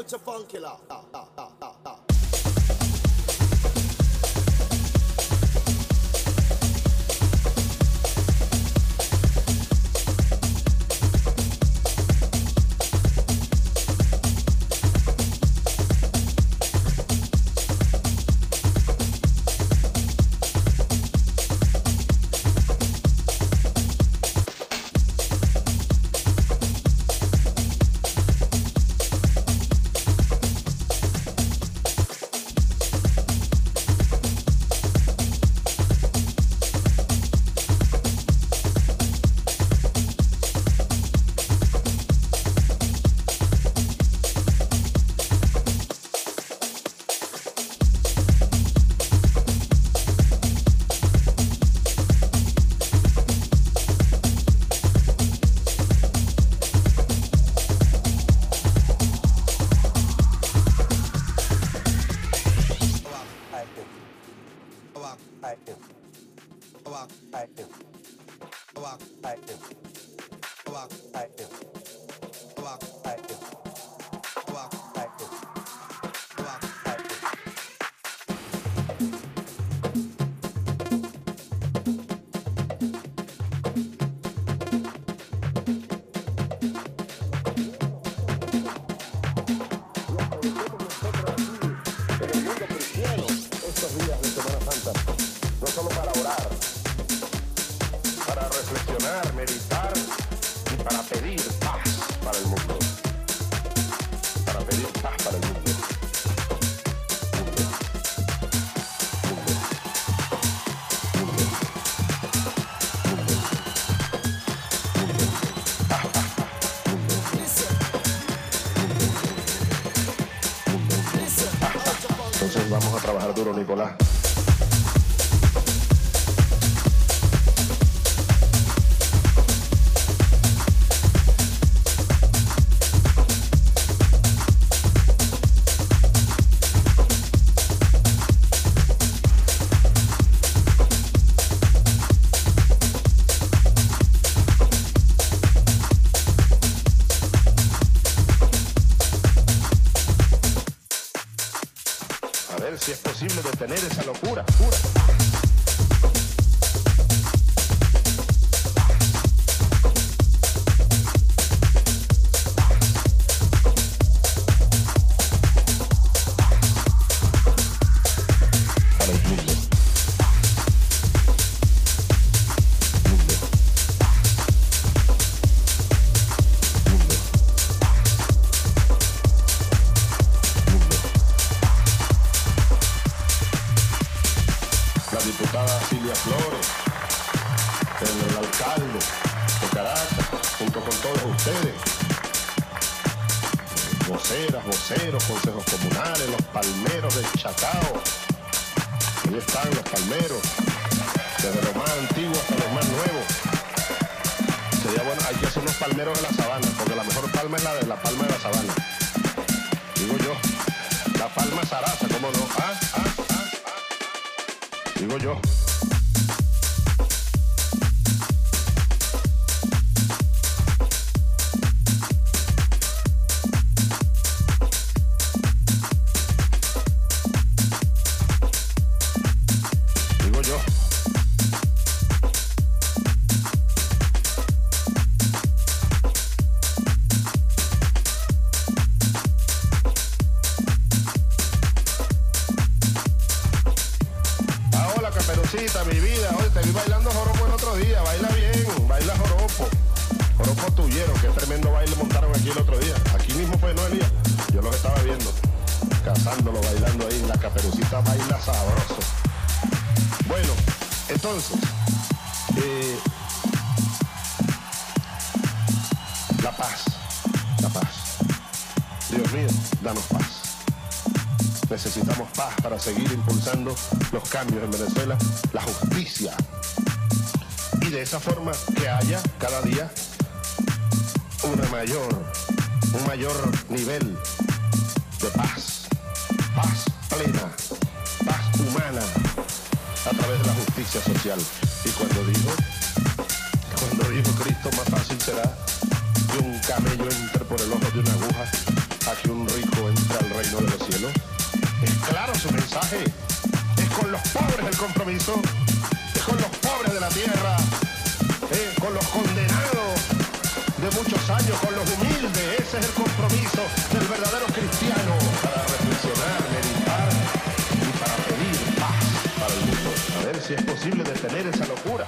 culture fun. Mi vida. Oye, te vi bailando joropo el otro día. Baila bien, baila joropo. Joropo tu vieron qué tremendo baile montaron aquí el otro día. Aquí mismo fue, ¿no, Elías? Yo los estaba viendo, cazándolo, bailando ahí. La caperucita baila sabroso. Bueno, entonces, eh, la paz, la paz. Dios mío, danos paz. Necesitamos paz para seguir impulsando los cambios en Venezuela, la justicia. Y de esa forma que haya cada día una mayor, un mayor nivel de paz, paz plena, paz humana a través de la justicia social. Y cuando dijo, cuando dijo Cristo, más fácil será que un camello entre por el ojo de una aguja compromiso. Con los pobres de la tierra. eh, con los condenados de muchos años, con los humildes. Ese es el compromiso del verdadero cristiano para reflexionar, meditar y para pedir paz para el mundo. A ver si es posible detener esa locura.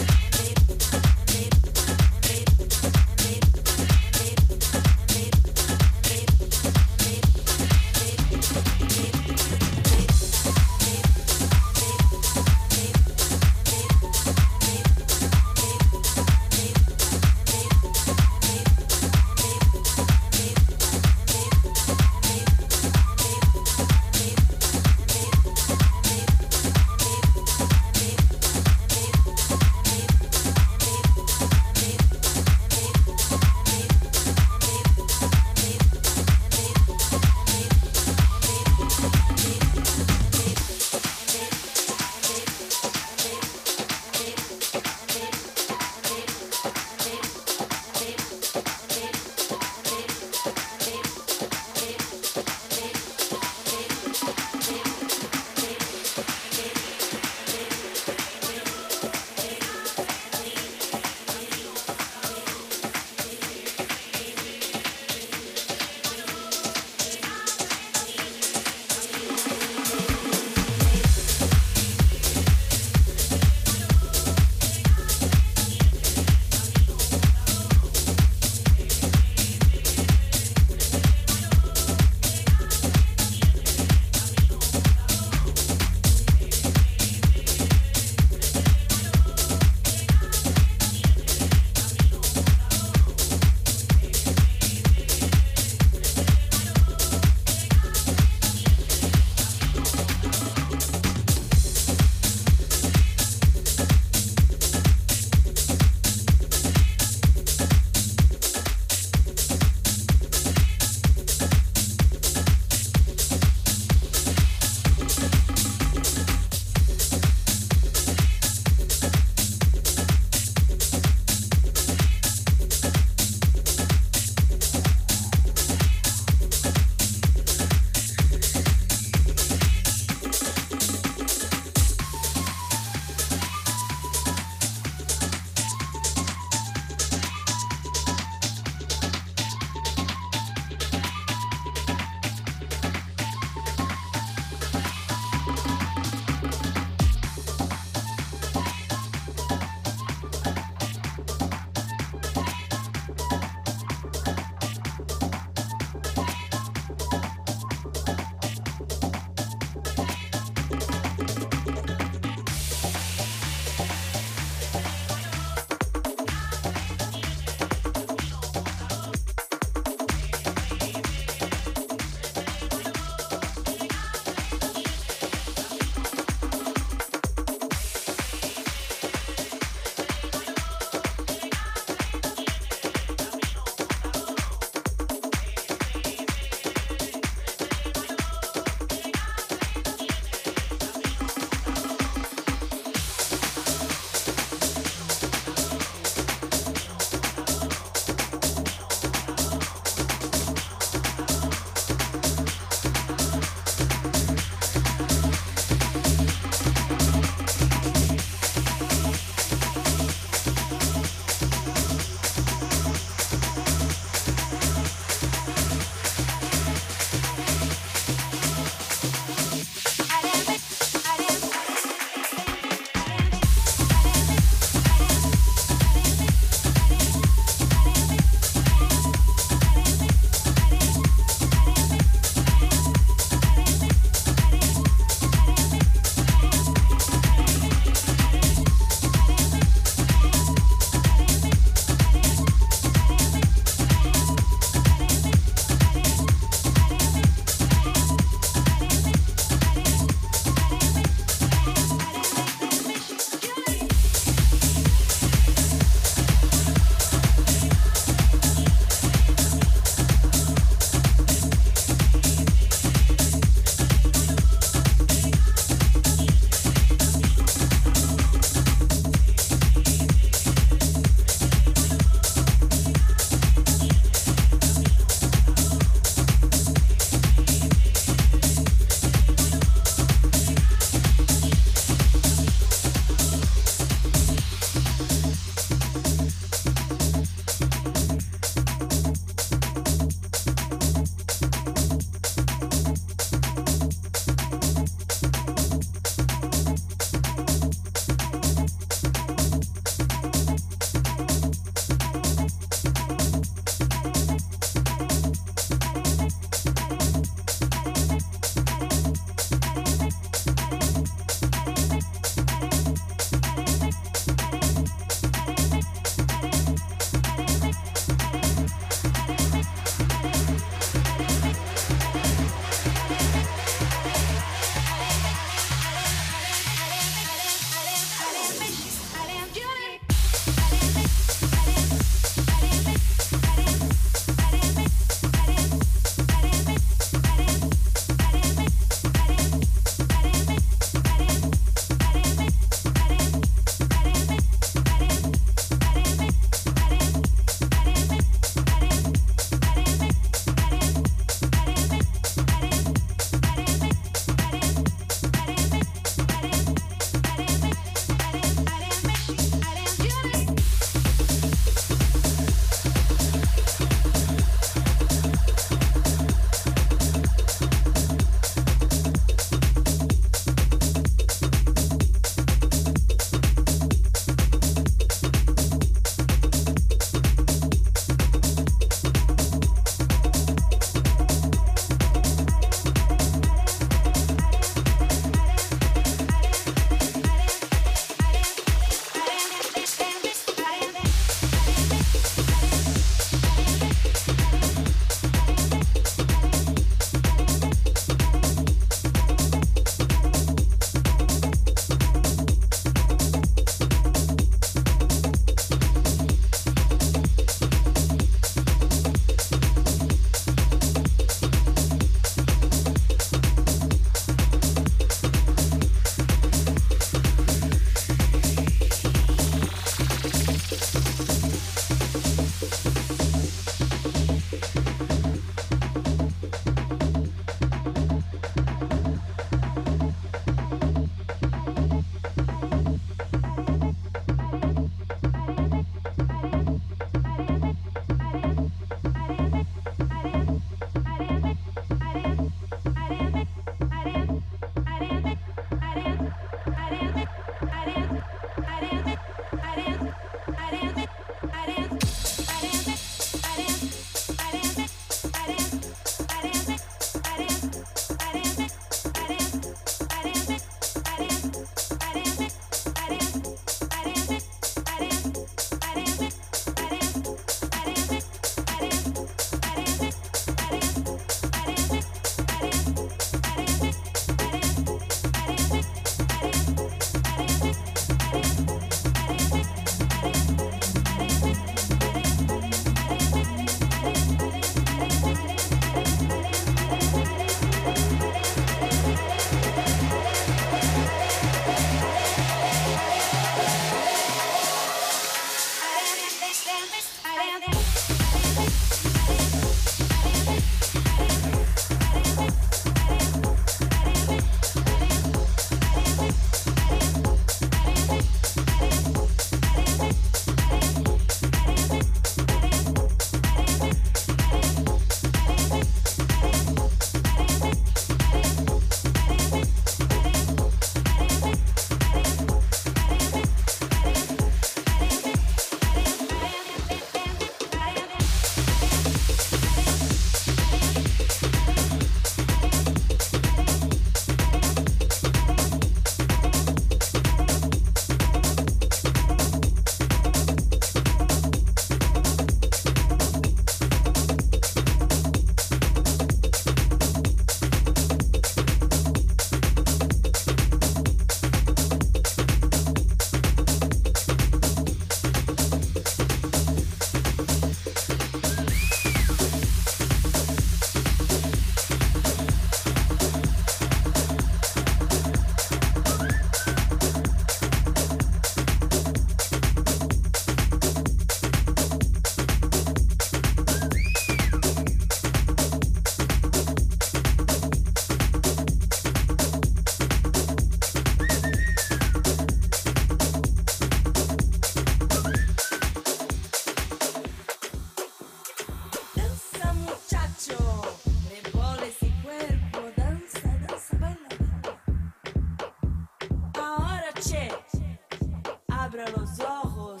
Abra los ojos,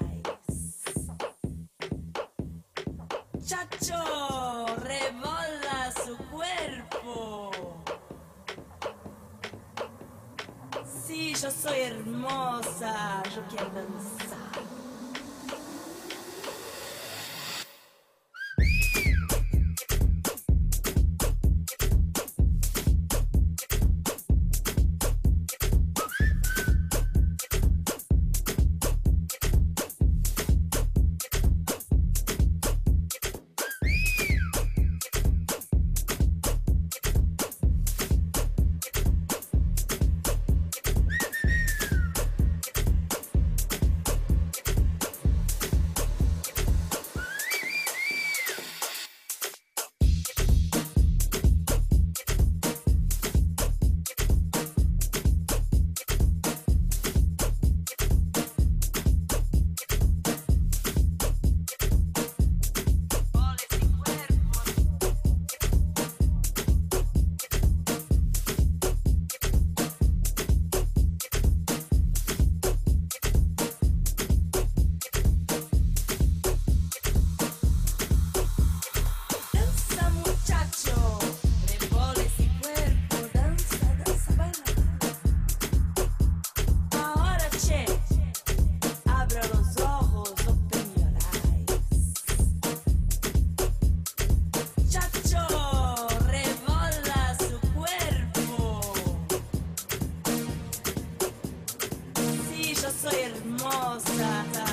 eyes. Chacho, revola su cuerpo. Sí, yo soy hermosa, yo quiero danzar. soy hermosa.